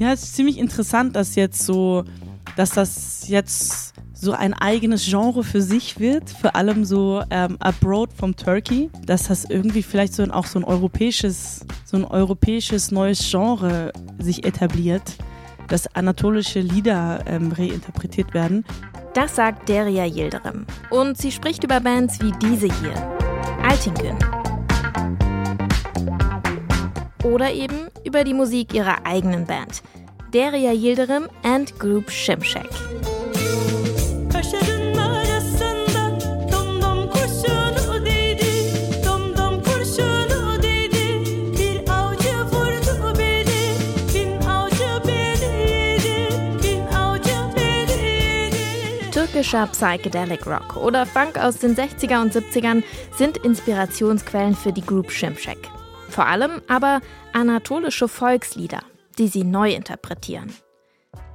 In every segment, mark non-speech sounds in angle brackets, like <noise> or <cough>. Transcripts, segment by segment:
Ja, es ist ziemlich interessant, dass jetzt so, dass das jetzt so ein eigenes Genre für sich wird, vor allem so ähm, abroad vom Turkey, dass das irgendwie vielleicht so ein, auch so ein europäisches, so ein europäisches neues Genre sich etabliert, dass anatolische Lieder ähm, reinterpretiert werden. Das sagt Deria Yildirim. Und sie spricht über Bands wie diese hier. Altingün. Oder eben über die Musik ihrer eigenen Band. Deria Yildirim and Group Shimshek. Türkischer Psychedelic Rock oder Funk aus den 60er und 70ern sind Inspirationsquellen für die Group Shimshek. Vor allem aber anatolische Volkslieder, die sie neu interpretieren.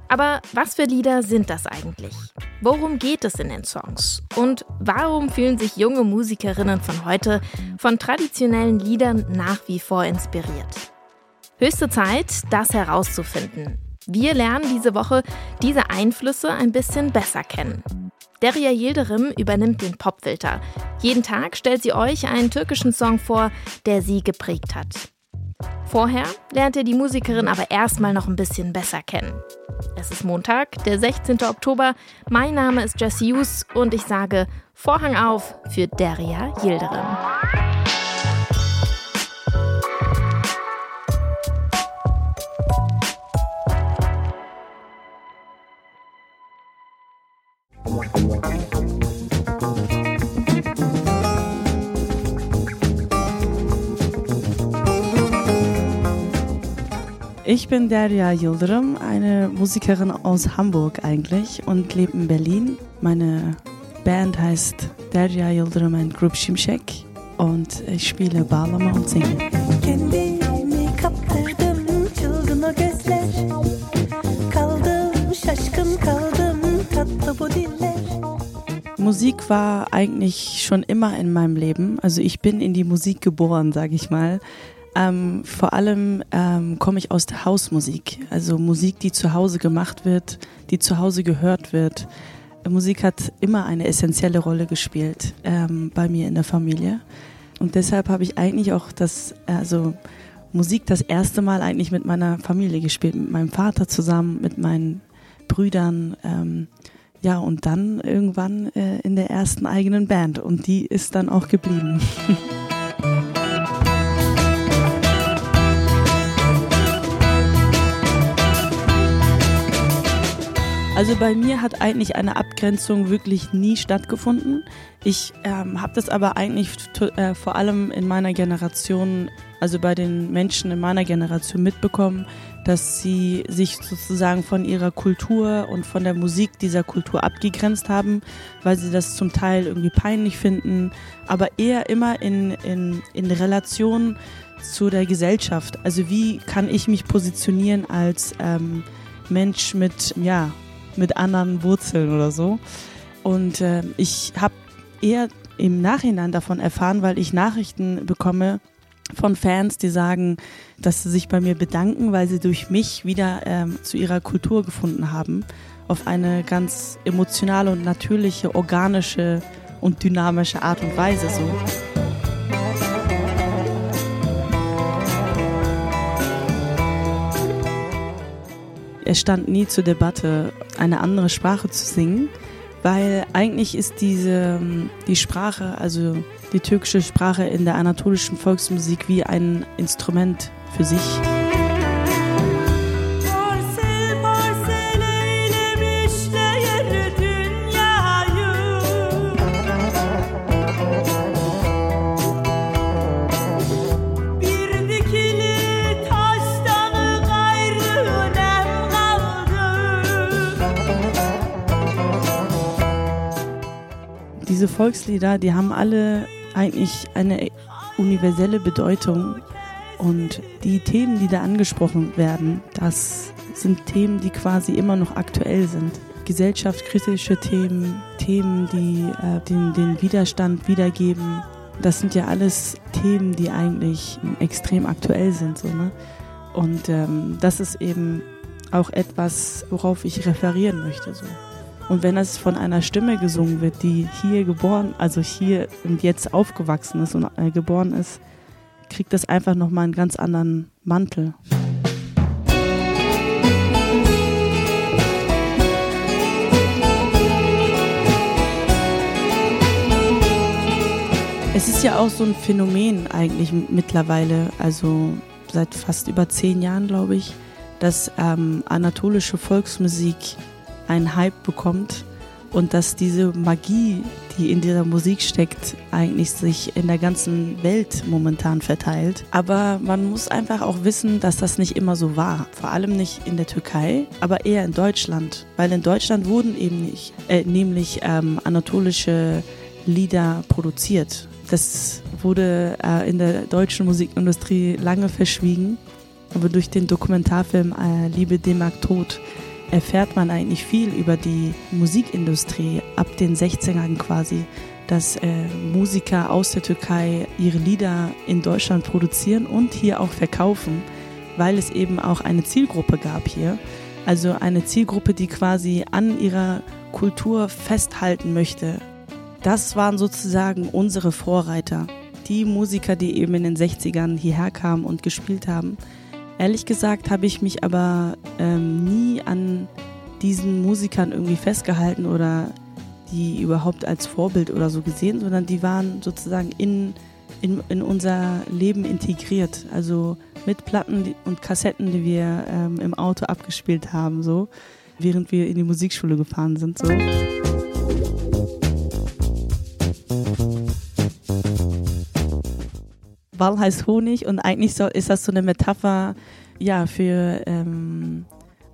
Aber was für Lieder sind das eigentlich? Worum geht es in den Songs? Und warum fühlen sich junge Musikerinnen von heute von traditionellen Liedern nach wie vor inspiriert? Höchste Zeit, das herauszufinden. Wir lernen diese Woche diese Einflüsse ein bisschen besser kennen. Derya Yildirim übernimmt den Popfilter. Jeden Tag stellt sie euch einen türkischen Song vor, der sie geprägt hat. Vorher lernt ihr die Musikerin aber erstmal noch ein bisschen besser kennen. Es ist Montag, der 16. Oktober. Mein Name ist Jesse Hughes und ich sage Vorhang auf für Derya Yildirim. Ich bin Derya Yildirim, eine Musikerin aus Hamburg eigentlich und lebe in Berlin. Meine Band heißt Derya Yildirim and Group Şimşek und ich spiele Bağlama und singe. Kendimi kaptırdım çılgın o gözler Kaldım şaşkın kaldım tatlı bu diller Musik war eigentlich schon immer in meinem Leben. Also ich bin in die Musik geboren, sage ich mal. Ähm, vor allem ähm, komme ich aus der Hausmusik, also Musik, die zu Hause gemacht wird, die zu Hause gehört wird. Musik hat immer eine essentielle Rolle gespielt ähm, bei mir in der Familie. Und deshalb habe ich eigentlich auch das, also Musik das erste Mal eigentlich mit meiner Familie gespielt, mit meinem Vater zusammen, mit meinen Brüdern. Ähm, ja, und dann irgendwann äh, in der ersten eigenen Band. Und die ist dann auch geblieben. <laughs> Also bei mir hat eigentlich eine Abgrenzung wirklich nie stattgefunden. Ich ähm, habe das aber eigentlich äh, vor allem in meiner Generation, also bei den Menschen in meiner Generation mitbekommen, dass sie sich sozusagen von ihrer Kultur und von der Musik dieser Kultur abgegrenzt haben, weil sie das zum Teil irgendwie peinlich finden, aber eher immer in, in, in Relation zu der Gesellschaft. Also wie kann ich mich positionieren als ähm, Mensch mit, ja, mit anderen Wurzeln oder so. Und äh, ich habe eher im Nachhinein davon erfahren, weil ich Nachrichten bekomme von Fans, die sagen, dass sie sich bei mir bedanken, weil sie durch mich wieder ähm, zu ihrer Kultur gefunden haben. Auf eine ganz emotionale und natürliche, organische und dynamische Art und Weise so. Es stand nie zur Debatte, eine andere Sprache zu singen, weil eigentlich ist diese, die Sprache, also die türkische Sprache in der anatolischen Volksmusik wie ein Instrument für sich. Diese Volkslieder, die haben alle eigentlich eine universelle Bedeutung. Und die Themen, die da angesprochen werden, das sind Themen, die quasi immer noch aktuell sind. Gesellschaftskritische Themen, Themen, die äh, den, den Widerstand wiedergeben. Das sind ja alles Themen, die eigentlich extrem aktuell sind. So, ne? Und ähm, das ist eben auch etwas, worauf ich referieren möchte. So. Und wenn es von einer Stimme gesungen wird, die hier geboren, also hier und jetzt aufgewachsen ist und äh, geboren ist, kriegt das einfach nochmal einen ganz anderen Mantel. Es ist ja auch so ein Phänomen eigentlich mittlerweile, also seit fast über zehn Jahren, glaube ich, dass ähm, anatolische Volksmusik einen Hype bekommt und dass diese Magie, die in dieser Musik steckt, eigentlich sich in der ganzen Welt momentan verteilt. Aber man muss einfach auch wissen, dass das nicht immer so war. Vor allem nicht in der Türkei, aber eher in Deutschland. Weil in Deutschland wurden eben nicht, äh, nämlich ähm, anatolische Lieder produziert. Das wurde äh, in der deutschen Musikindustrie lange verschwiegen. Aber durch den Dokumentarfilm äh, Liebe D-Mark Tod erfährt man eigentlich viel über die Musikindustrie ab den 60ern quasi, dass äh, Musiker aus der Türkei ihre Lieder in Deutschland produzieren und hier auch verkaufen, weil es eben auch eine Zielgruppe gab hier. Also eine Zielgruppe, die quasi an ihrer Kultur festhalten möchte das waren sozusagen unsere Vorreiter. Die Musiker, die eben in den 60ern hierher kamen und gespielt haben. Ehrlich gesagt habe ich mich aber ähm, nie an diesen Musikern irgendwie festgehalten oder die überhaupt als Vorbild oder so gesehen, sondern die waren sozusagen in, in, in unser Leben integriert. Also mit Platten und Kassetten, die wir ähm, im Auto abgespielt haben, so, während wir in die Musikschule gefahren sind. So. Wall heißt Honig und eigentlich so, ist das so eine Metapher ja, für ähm,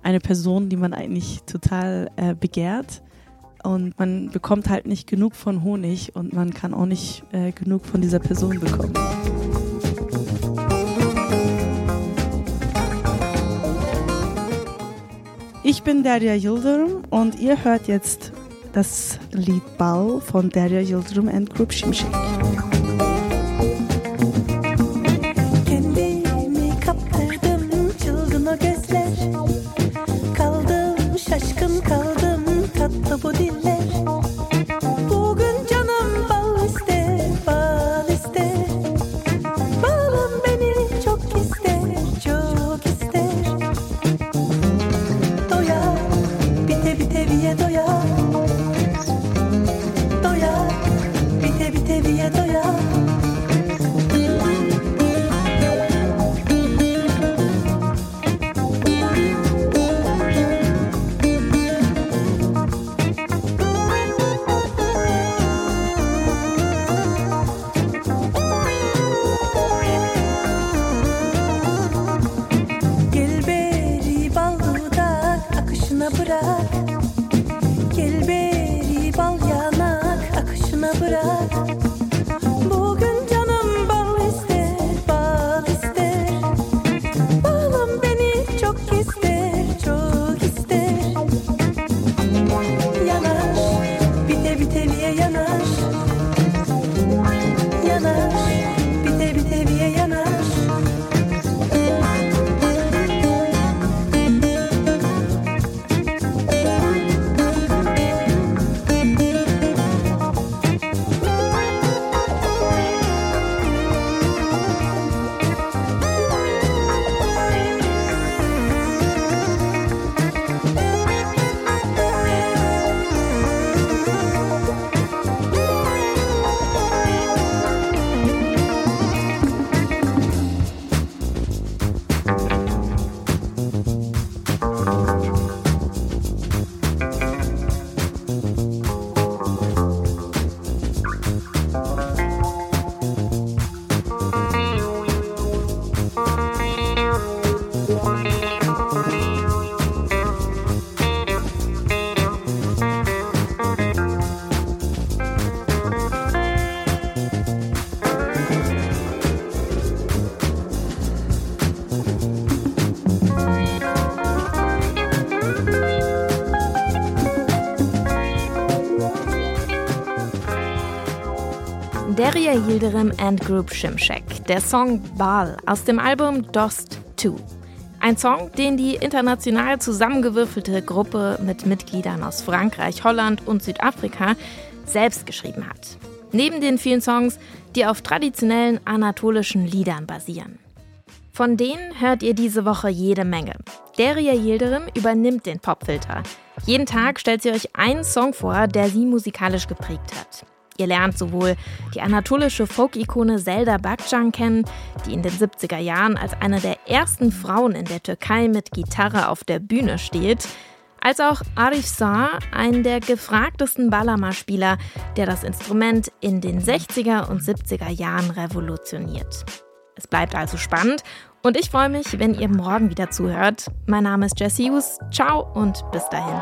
eine Person, die man eigentlich total äh, begehrt. Und man bekommt halt nicht genug von Honig und man kann auch nicht äh, genug von dieser Person bekommen. Ich bin Derya Yildirim und ihr hört jetzt das Lied Ball von Derya Yildirim and Group Şimşek. seviye doya Derya Yildirim and Group Shimshek, der Song Bal aus dem Album Dost 2. Ein Song, den die international zusammengewürfelte Gruppe mit Mitgliedern aus Frankreich, Holland und Südafrika selbst geschrieben hat. Neben den vielen Songs, die auf traditionellen anatolischen Liedern basieren. Von denen hört ihr diese Woche jede Menge. Deria Yildirim übernimmt den Popfilter. Jeden Tag stellt sie euch einen Song vor, der sie musikalisch geprägt hat. Ihr lernt sowohl die anatolische Folk-Ikone Zelda Bakcan kennen, die in den 70er Jahren als eine der ersten Frauen in der Türkei mit Gitarre auf der Bühne steht, als auch Arif Saar, einen der gefragtesten Balama-Spieler, der das Instrument in den 60er und 70er Jahren revolutioniert. Es bleibt also spannend und ich freue mich, wenn ihr morgen wieder zuhört. Mein Name ist Jess Hughes. Ciao und bis dahin.